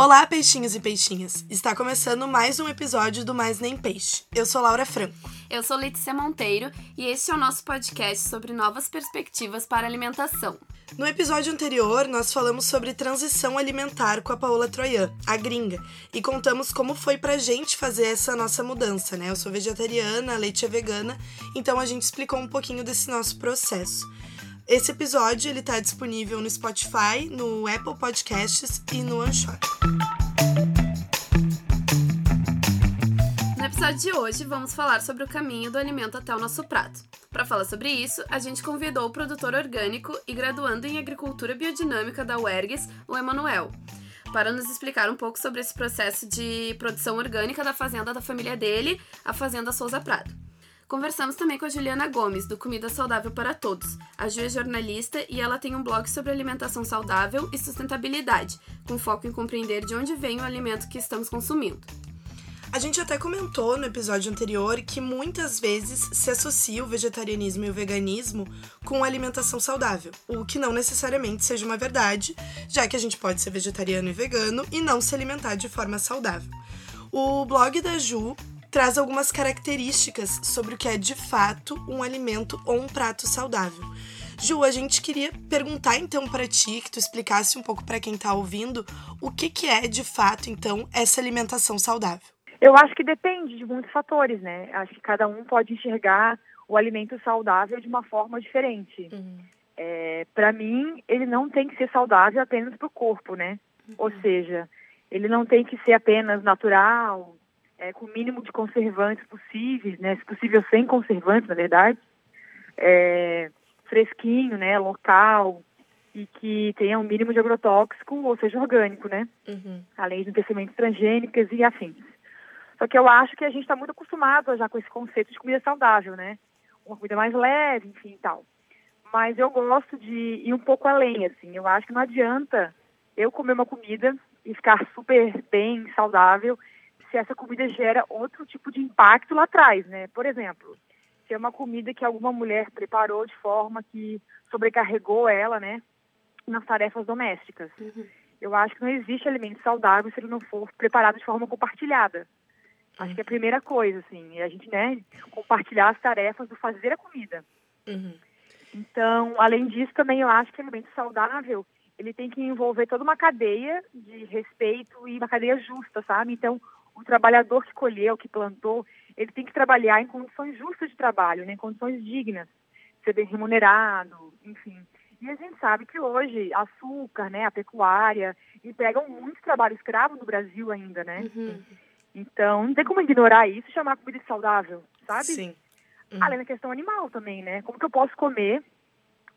Olá, peixinhos e peixinhas! Está começando mais um episódio do Mais Nem Peixe. Eu sou Laura Franco. Eu sou Letícia Monteiro e este é o nosso podcast sobre novas perspectivas para alimentação. No episódio anterior, nós falamos sobre transição alimentar com a Paola Troian, a gringa, e contamos como foi pra gente fazer essa nossa mudança, né? Eu sou vegetariana, a Leite é vegana, então a gente explicou um pouquinho desse nosso processo. Esse episódio ele tá disponível no Spotify, no Apple Podcasts e no Anchor. No episódio de hoje, vamos falar sobre o caminho do alimento até o nosso prato. Para falar sobre isso, a gente convidou o produtor orgânico e graduando em agricultura biodinâmica da UERGS, o Emanuel, para nos explicar um pouco sobre esse processo de produção orgânica da fazenda da família dele, a Fazenda Souza Prado. Conversamos também com a Juliana Gomes, do Comida Saudável para Todos. A Ju é jornalista e ela tem um blog sobre alimentação saudável e sustentabilidade, com foco em compreender de onde vem o alimento que estamos consumindo. A gente até comentou no episódio anterior que muitas vezes se associa o vegetarianismo e o veganismo com alimentação saudável, o que não necessariamente seja uma verdade, já que a gente pode ser vegetariano e vegano e não se alimentar de forma saudável. O blog da Ju traz algumas características sobre o que é de fato um alimento ou um prato saudável. Ju, a gente queria perguntar então para ti, que tu explicasse um pouco para quem está ouvindo, o que, que é de fato então essa alimentação saudável. Eu acho que depende de muitos fatores, né? Acho que cada um pode enxergar o alimento saudável de uma forma diferente. Uhum. É, para mim, ele não tem que ser saudável apenas para o corpo, né? Uhum. Ou seja, ele não tem que ser apenas natural, é, com o mínimo de conservantes possíveis, né? Se possível sem conservantes, na verdade. É, fresquinho, né? Local e que tenha um mínimo de agrotóxico, ou seja, orgânico, né? Uhum. Além de ter sementes transgênicas e afins. Só que eu acho que a gente está muito acostumado já com esse conceito de comida saudável, né? Uma comida mais leve, enfim e tal. Mas eu gosto de ir um pouco além, assim. Eu acho que não adianta eu comer uma comida e ficar super bem, saudável, se essa comida gera outro tipo de impacto lá atrás, né? Por exemplo, se é uma comida que alguma mulher preparou de forma que sobrecarregou ela, né, nas tarefas domésticas. Uhum. Eu acho que não existe alimento saudável se ele não for preparado de forma compartilhada. Uhum. Acho que é a primeira coisa, assim, é a gente, né, compartilhar as tarefas do fazer a comida. Uhum. Então, além disso, também eu acho que alimento saudável ele tem que envolver toda uma cadeia de respeito e uma cadeia justa, sabe? Então, o trabalhador que colheu, que plantou, ele tem que trabalhar em condições justas de trabalho, né, em condições dignas, ser bem remunerado, enfim. E a gente sabe que hoje açúcar, né, a pecuária, empregam muito trabalho escravo no Brasil ainda, né? Uhum. Então, não tem como ignorar isso e chamar comida saudável, sabe? Sim. Uhum. Além da questão animal também, né? Como que eu posso comer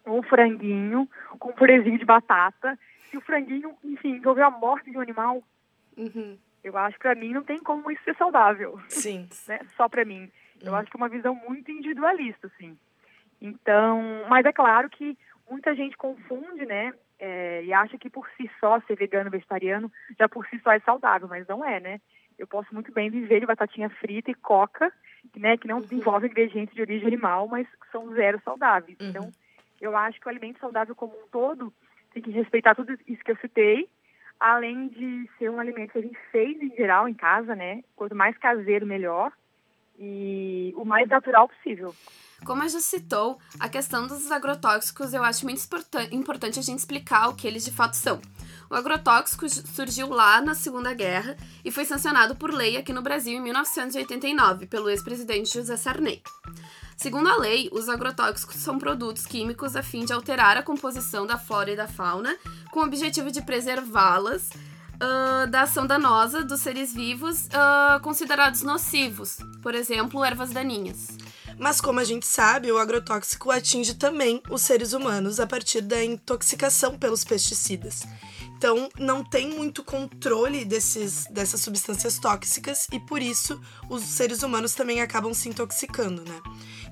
um franguinho com um purezinho de batata se o franguinho, enfim, envolveu a morte de um animal? Uhum. Eu acho que para mim não tem como isso ser saudável. Sim. né? Só para mim. Eu hum. acho que é uma visão muito individualista, assim. Então, mas é claro que muita gente confunde, né? É, e acha que por si só ser vegano, vegetariano, já por si só é saudável, mas não é, né? Eu posso muito bem viver de batatinha frita e coca, né? Que não uhum. envolve ingredientes de origem animal, mas são zero saudáveis. Uhum. Então, eu acho que o alimento saudável como um todo tem que respeitar tudo isso que eu citei, além de ser um alimento que a gente fez em geral em casa, né? Quanto mais caseiro, melhor. E o mais natural possível. Como a já citou, a questão dos agrotóxicos eu acho muito importante a gente explicar o que eles de fato são. O agrotóxico surgiu lá na Segunda Guerra e foi sancionado por lei aqui no Brasil em 1989 pelo ex-presidente José Sarney. Segundo a lei, os agrotóxicos são produtos químicos a fim de alterar a composição da flora e da fauna, com o objetivo de preservá-las uh, da ação danosa dos seres vivos uh, considerados nocivos, por exemplo, ervas daninhas. Mas como a gente sabe, o agrotóxico atinge também os seres humanos a partir da intoxicação pelos pesticidas. Então, não tem muito controle desses, dessas substâncias tóxicas e por isso os seres humanos também acabam se intoxicando, né?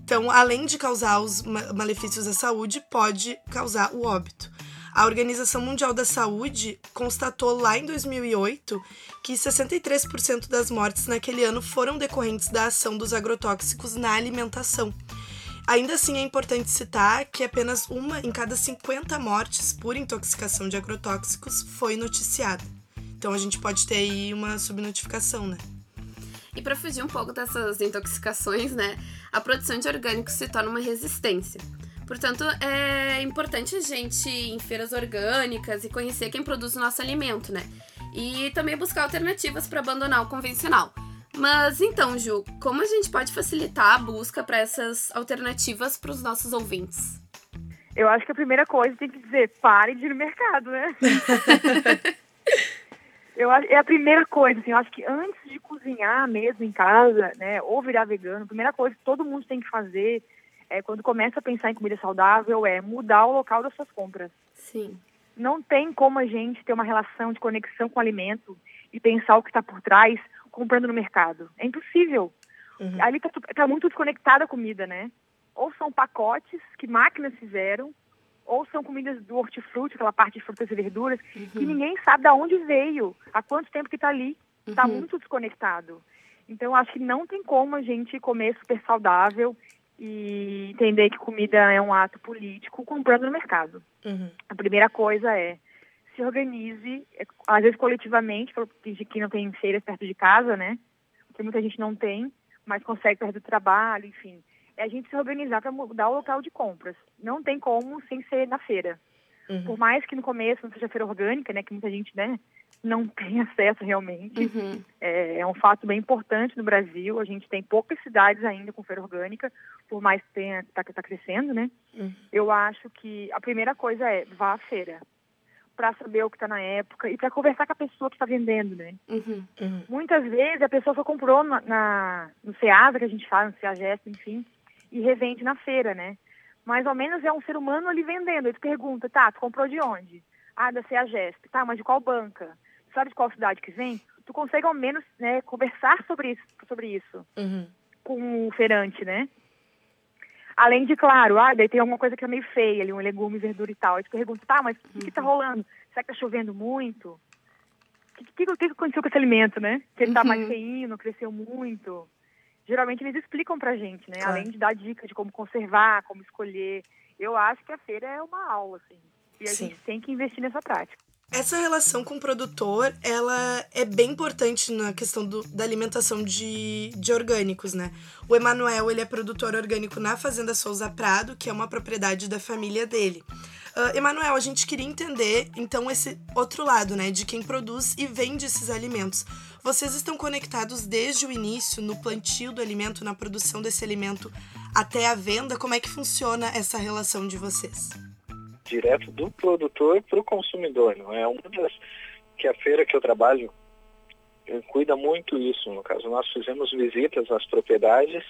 Então, além de causar os malefícios à saúde, pode causar o óbito. A Organização Mundial da Saúde constatou lá em 2008 que 63% das mortes naquele ano foram decorrentes da ação dos agrotóxicos na alimentação. Ainda assim, é importante citar que apenas uma em cada 50 mortes por intoxicação de agrotóxicos foi noticiada. Então a gente pode ter aí uma subnotificação, né? E para fugir um pouco dessas intoxicações, né, a produção de orgânicos se torna uma resistência. Portanto, é importante a gente ir em feiras orgânicas e conhecer quem produz o nosso alimento, né? E também buscar alternativas para abandonar o convencional. Mas então, Ju, como a gente pode facilitar a busca para essas alternativas para os nossos ouvintes? Eu acho que a primeira coisa tem que dizer, pare de ir no mercado, né? eu é a primeira coisa, assim, eu acho que antes de cozinhar mesmo em casa, né, ou virar vegano, a primeira coisa que todo mundo tem que fazer é quando começa a pensar em comida saudável é mudar o local das suas compras. Sim. Não tem como a gente ter uma relação de conexão com o alimento e pensar o que está por trás comprando no mercado. É impossível. Uhum. Ali está tá muito desconectada a comida, né? Ou são pacotes que máquinas fizeram, ou são comidas do hortifruti, aquela parte de frutas e verduras, uhum. que ninguém sabe de onde veio, há quanto tempo que está ali. Está uhum. muito desconectado. Então, acho que não tem como a gente comer super saudável e entender que comida é um ato político comprando no mercado. Uhum. A primeira coisa é se organize, é, às vezes coletivamente, de que não tem feiras perto de casa, né? Porque muita gente não tem, mas consegue perto do trabalho, enfim é a gente se organizar para mudar o local de compras. Não tem como sem ser na feira. Uhum. Por mais que no começo não seja feira orgânica, né, que muita gente né, não tem acesso realmente. Uhum. É, é, um fato bem importante no Brasil. A gente tem poucas cidades ainda com feira orgânica, por mais que tenha está tá crescendo, né? Uhum. Eu acho que a primeira coisa é vá à feira para saber o que está na época e para conversar com a pessoa que está vendendo, né? Uhum. Uhum. Muitas vezes a pessoa só comprou na, na, no Ceasa, que a gente fala, no Ceagesto, enfim, e revende na feira, né? Mais ou menos é um ser humano ali vendendo. Ele pergunta, tá, tu comprou de onde? Ah, da CEAGESP. Tá, mas de qual banca? Sabe de qual cidade que vem? Tu consegue ao menos né, conversar sobre isso, sobre isso uhum. com o feirante, né? Além de, claro, ah, daí tem alguma coisa que é meio feia ali, um legume, verdura e tal. Aí tu pergunta, tá, mas o que, que tá uhum. rolando? Será que tá chovendo muito? O que, que, que, aconteceu com esse alimento, né? Que ele tá uhum. mais cresceu muito geralmente eles explicam pra gente, né? Claro. Além de dar dicas de como conservar, como escolher. Eu acho que a feira é uma aula, assim. E a Sim. gente tem que investir nessa prática. Essa relação com o produtor, ela é bem importante na questão do, da alimentação de, de orgânicos, né? O Emanuel, ele é produtor orgânico na Fazenda Souza Prado, que é uma propriedade da família dele. Uh, Emanuel, a gente queria entender, então, esse outro lado, né? De quem produz e vende esses alimentos. Vocês estão conectados desde o início, no plantio do alimento, na produção desse alimento, até a venda? Como é que funciona essa relação de vocês? Direto do produtor para o consumidor. Não é uma das que a feira que eu trabalho cuida muito isso. No caso, nós fizemos visitas às propriedades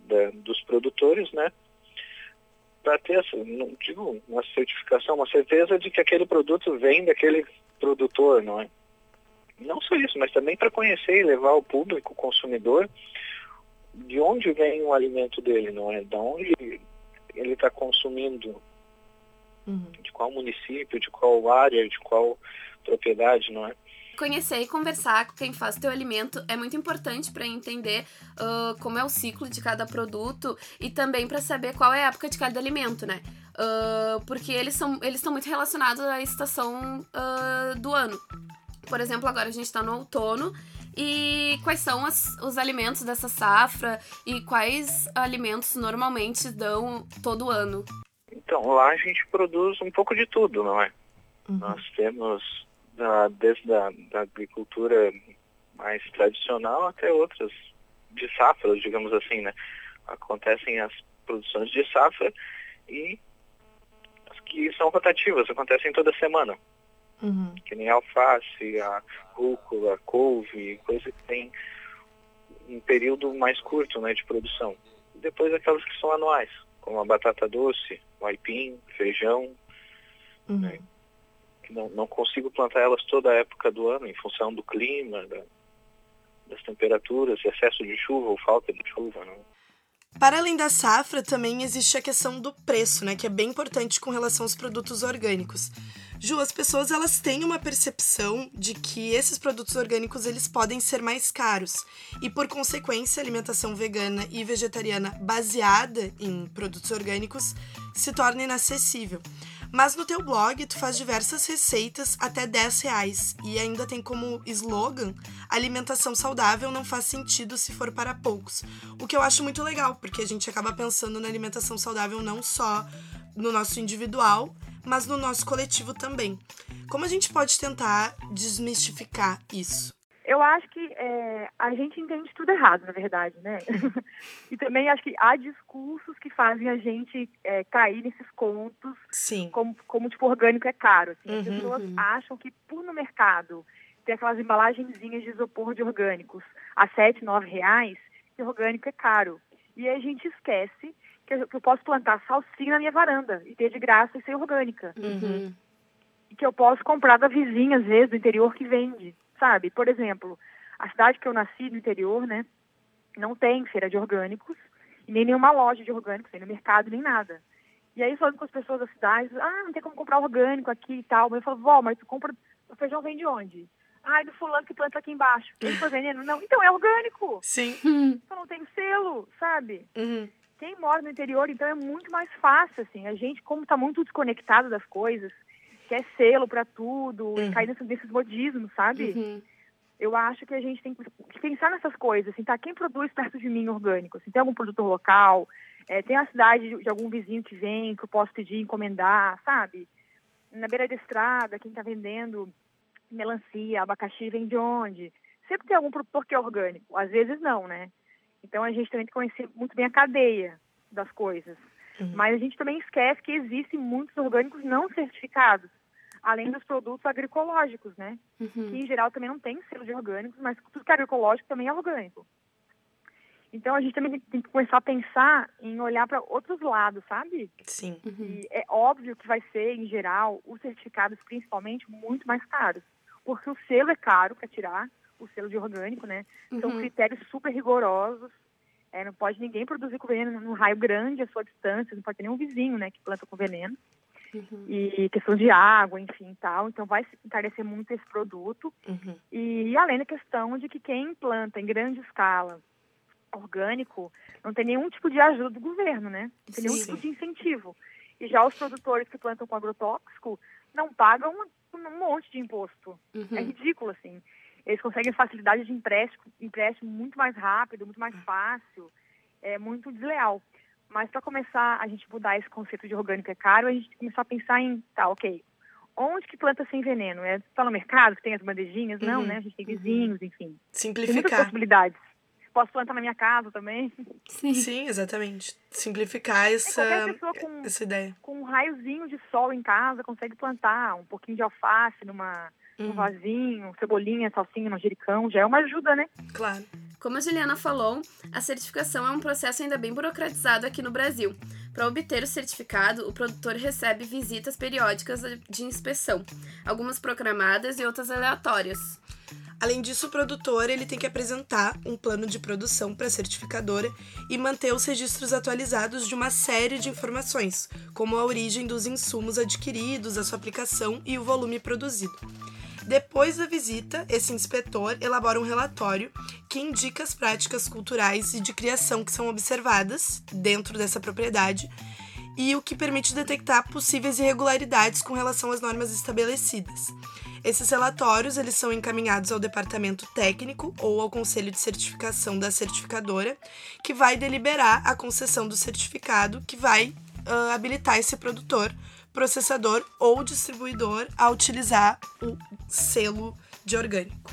da, dos produtores, né? Para ter, não digo uma certificação, uma certeza de que aquele produto vem daquele produtor, não é? Não só isso, mas também para conhecer e levar ao público, o consumidor, de onde vem o alimento dele, não é? Da onde ele está consumindo Uhum. De qual município, de qual área, de qual propriedade, não é? Conhecer e conversar com quem faz teu alimento é muito importante para entender uh, como é o ciclo de cada produto e também para saber qual é a época de cada alimento, né? Uh, porque eles são eles estão muito relacionados à estação uh, do ano. Por exemplo, agora a gente está no outono e quais são as, os alimentos dessa safra e quais alimentos normalmente dão todo ano. Então, lá a gente produz um pouco de tudo, não é? Uhum. Nós temos da, desde a da agricultura mais tradicional até outras de safra, digamos assim, né? Acontecem as produções de safra e as que são rotativas, acontecem toda semana. Uhum. Que nem a alface, a rúcula, a couve, coisa que tem um período mais curto né, de produção. Depois aquelas que são anuais como a batata doce, o aipim, feijão. Uhum. Né? Não, não consigo plantar elas toda a época do ano em função do clima, da, das temperaturas, excesso de chuva ou falta de chuva. Né? Para além da safra, também existe a questão do preço, né, que é bem importante com relação aos produtos orgânicos. Ju, as pessoas elas têm uma percepção de que esses produtos orgânicos eles podem ser mais caros e por consequência a alimentação vegana e vegetariana baseada em produtos orgânicos se torna inacessível. Mas no teu blog, tu faz diversas receitas até 10 reais e ainda tem como slogan alimentação saudável não faz sentido se for para poucos. O que eu acho muito legal, porque a gente acaba pensando na alimentação saudável não só no nosso individual, mas no nosso coletivo também. Como a gente pode tentar desmistificar isso? Eu acho que é, a gente entende tudo errado, na verdade, né? e também acho que há discursos que fazem a gente é, cair nesses contos, Sim. Como, como tipo orgânico é caro. Assim. As Uhum, pessoas uhum. acham que por no mercado ter aquelas embalagenzinhas de isopor de orgânicos a sete, nove reais, que orgânico é caro. E aí a gente esquece que eu, que eu posso plantar salsinha na minha varanda e ter de graça e ser orgânica Uhum. e que eu posso comprar da vizinha, às vezes, do interior que vende, sabe? Por exemplo, a cidade que eu nasci, no interior, né, não tem feira de orgânicos, nem nenhuma loja de orgânicos, nem no mercado, nem nada. E aí, falando com as pessoas da cidade, ah, não tem como comprar orgânico aqui e tal. Mas eu falo, vó, mas tu compra, o feijão vem de onde? Ah, é do fulano que planta aqui embaixo. Ele foi vendendo? Não, então é orgânico. Sim. Só não tem selo, sabe? Uhum. quem mora no interior, então é muito mais fácil, assim. A gente, como está muito desconectado das coisas, quer selo para tudo, Uhum. e cair nesses, nesses modismos, sabe? Uhum. Eu acho que a gente tem que pensar nessas coisas, assim, tá? Quem produz perto de mim orgânico? Assim, tem algum produtor local? É, tem a cidade de, de algum vizinho que vem, que eu posso pedir, encomendar, sabe? Na beira da estrada, quem está vendendo melancia, abacaxi, vem de onde? Sempre tem algum produtor que é orgânico. Às vezes não, né? Então a gente também tem que conhecer muito bem a cadeia das coisas. Uhum. Mas a gente também esquece que existem muitos orgânicos não certificados, além dos produtos agroecológicos, né? Uhum. Que em geral também não tem selo de orgânicos, mas tudo que é agroecológico também é orgânico. Então a gente também tem que começar a pensar em olhar para outros lados, sabe? Sim. Uhum. E é óbvio que vai ser, em geral, os certificados principalmente muito mais caros, porque o selo é caro para tirar, o selo de orgânico, né? São Uhum. critérios super rigorosos. É, não pode ninguém produzir com veneno num raio grande, a sua distância, não pode ter nenhum vizinho, né, que planta com veneno. Uhum. E questão de água, enfim, tal. Então vai encarecer muito esse produto. Uhum. E além da questão de que quem planta em grande escala orgânico não tem nenhum tipo de ajuda do governo, né? Não tem nenhum Sim. tipo de incentivo. E já os produtores que plantam com agrotóxico não pagam um monte de imposto. É Uhum. ridículo, assim. Eles conseguem facilidade de empréstimo, empréstimo muito mais rápido, muito mais fácil. É muito desleal. Mas para começar a gente mudar esse conceito de orgânico é caro, a gente tem que começar a pensar em, tá, ok, onde que planta sem veneno? É só no mercado que tem as bandejinhas? Não, Uhum. né? A gente tem vizinhos, enfim. Tem muitas Simplificar. possibilidades. Posso plantar na minha casa também. Sim. Sim, exatamente. Simplificar essa, pessoa com- essa ideia. Com um raiozinho de sol em casa, consegue plantar um pouquinho de alface numa, Uhum. vasinho, cebolinha, salsinha, manjericão, já é uma ajuda, né? Claro. Como a Juliana falou, a certificação é um processo ainda bem burocratizado aqui no Brasil. Para obter o certificado, o produtor recebe visitas periódicas de inspeção, algumas programadas e outras aleatórias. Além disso, o produtor ele tem que apresentar um plano de produção para a certificadora e manter os registros atualizados de uma série de informações, como a origem dos insumos adquiridos, a sua aplicação e o volume produzido. Depois da visita, esse inspetor elabora um relatório que indica as práticas culturais e de criação que são observadas dentro dessa propriedade e o que permite detectar possíveis irregularidades com relação às normas estabelecidas. Esses relatórios eles são encaminhados ao departamento técnico ou ao conselho de certificação da certificadora, que vai deliberar a concessão do certificado que vai ah, habilitar esse produtor, processador ou distribuidor a utilizar o selo de orgânico.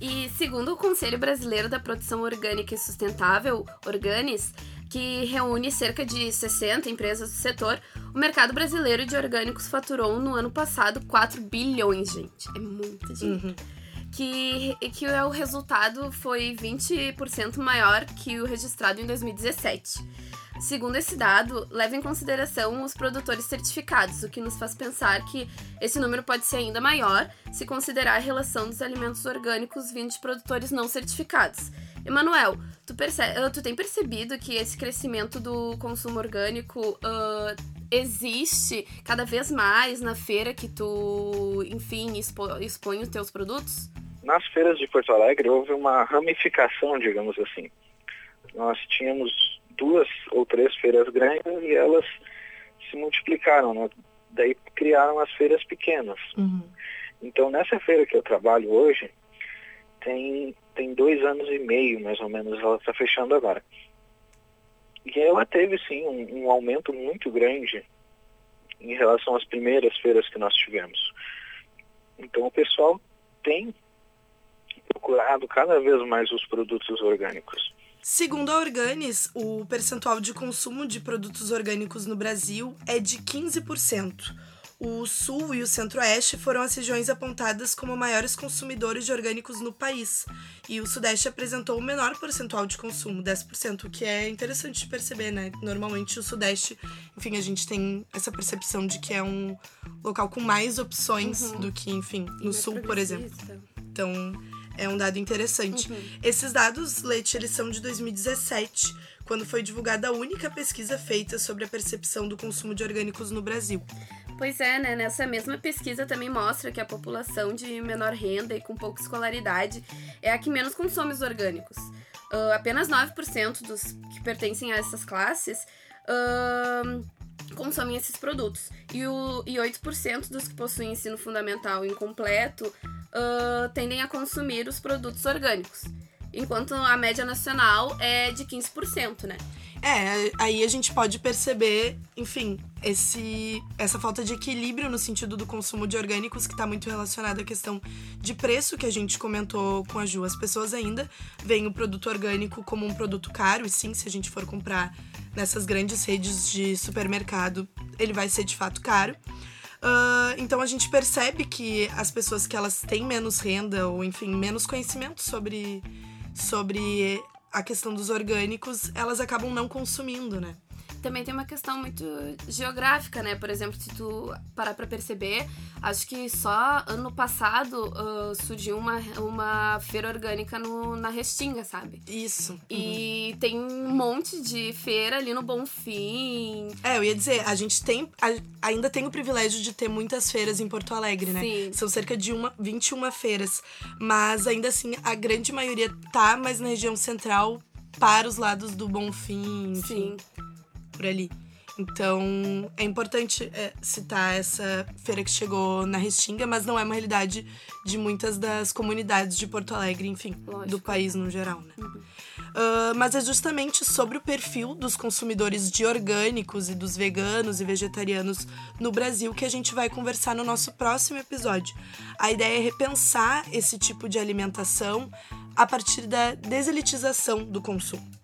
E segundo o Conselho Brasileiro da Produção Orgânica e Sustentável, Organis, que reúne cerca de 60 empresas do setor, o mercado brasileiro de orgânicos faturou no ano passado 4 bilhões, gente. É muito dinheiro. Que, que o resultado foi 20% maior que o registrado em 2017. Segundo esse dado, leva em consideração os produtores certificados, o que nos faz pensar que esse número pode ser ainda maior se considerar a relação dos alimentos orgânicos vindo de produtores não certificados. Emanuel, tu, ah, tu tem percebido que esse crescimento do consumo orgânico ah, existe cada vez mais na feira que tu, enfim, expo- expõe os teus produtos? Nas feiras de Porto Alegre houve uma ramificação, digamos assim. Nós tínhamos duas ou três feiras grandes e elas se multiplicaram, né? Daí criaram as feiras pequenas. Uhum. Então, nessa feira que eu trabalho hoje, tem, tem dois anos e meio, mais ou menos, ela está fechando agora. E ela teve, sim, um, um aumento muito grande em relação às primeiras feiras que nós tivemos. Então, o pessoal tem procurado cada vez mais os produtos orgânicos. Segundo a Organis, o percentual de consumo de produtos orgânicos no Brasil é de 15%. O Sul e o Centro-Oeste foram as regiões apontadas como maiores consumidores de orgânicos no país, e o Sudeste apresentou o menor percentual de consumo, 10%, o que é interessante de perceber, né? Normalmente o Sudeste, enfim, a gente tem essa percepção de que é um local com mais opções uhum. do que, enfim, no Sul, por exemplo. Então, é um dado interessante. Uhum. Esses dados, Leite, eles são de 2017, quando foi divulgada a única pesquisa feita sobre a percepção do consumo de orgânicos no Brasil. Pois é, né? Nessa mesma pesquisa também mostra que a população de menor renda e com pouca escolaridade é a que menos consome os orgânicos. Uh, apenas 9% dos que pertencem a essas classes uh, consomem esses produtos. E, o, e 8% dos que possuem ensino fundamental incompleto uh, tendem a consumir os produtos orgânicos, enquanto a média nacional é de 15%, né? É, aí a gente pode perceber, enfim, esse, essa falta de equilíbrio no sentido do consumo de orgânicos, que está muito relacionado à questão de preço que a gente comentou com a Ju. As pessoas ainda veem o produto orgânico como um produto caro, e sim, se a gente for comprar nessas grandes redes de supermercado, ele vai ser de fato caro. Uh, então a gente percebe que as pessoas que elas têm menos renda ou enfim menos conhecimento sobre sobre a questão dos orgânicos, elas acabam não consumindo, né? Também tem uma questão muito geográfica, né? Por exemplo, se tu parar pra perceber, acho que só ano passado uh, surgiu uma, uma feira orgânica no, na Restinga, sabe? Isso. E uhum. tem um monte de feira ali no Bonfim. É, eu ia dizer, a gente tem. A, ainda tem o privilégio de ter muitas feiras em Porto Alegre, né? Sim. São cerca de uma, 21 feiras. Mas ainda assim, a grande maioria tá mais na região central para os lados do Bonfim. Enfim. Sim por ali. Então, é importante é, citar essa feira que chegou na Restinga, mas não é uma realidade de muitas das comunidades de Porto Alegre, enfim, Lógico. do país no geral, né? Uhum. Uh, mas é justamente sobre o perfil dos consumidores de orgânicos e dos veganos e vegetarianos no Brasil que a gente vai conversar no nosso próximo episódio. A ideia é repensar esse tipo de alimentação a partir da deselitização do consumo.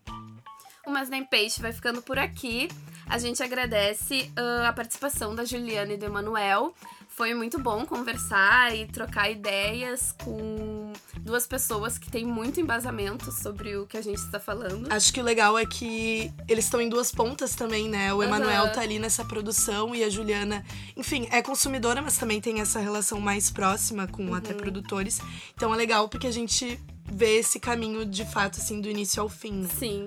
O Mas Nem Peixe vai ficando por aqui. A gente agradece uh, a participação da Juliana e do Emanuel. Foi muito bom conversar e trocar ideias com duas pessoas que têm muito embasamento sobre o que a gente está falando. Acho que o legal é que eles estão em duas pontas também, né? O Emanuel uhum. tá ali nessa produção e a Juliana, enfim, é consumidora, mas também tem essa relação mais próxima com uhum. até produtores. Então é legal porque a gente vê esse caminho de fato, assim, do início ao fim. Né? Sim.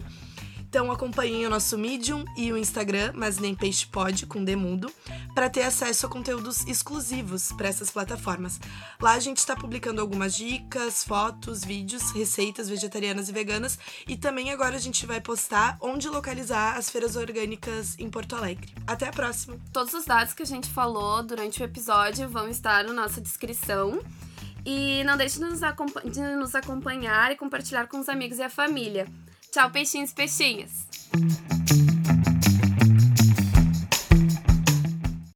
Então acompanhem o nosso Medium e o Instagram, mas nem peixe pode, com Demundo, para ter acesso a conteúdos exclusivos para essas plataformas. Lá a gente está publicando algumas dicas, fotos, vídeos, receitas vegetarianas e veganas e também agora a gente vai postar onde localizar as feiras orgânicas em Porto Alegre. Até a próxima! Todos os dados que a gente falou durante o episódio vão estar na nossa descrição. E não deixe de nos acompanhar e compartilhar com os amigos e a família. Tchau, peixinhos, peixinhas.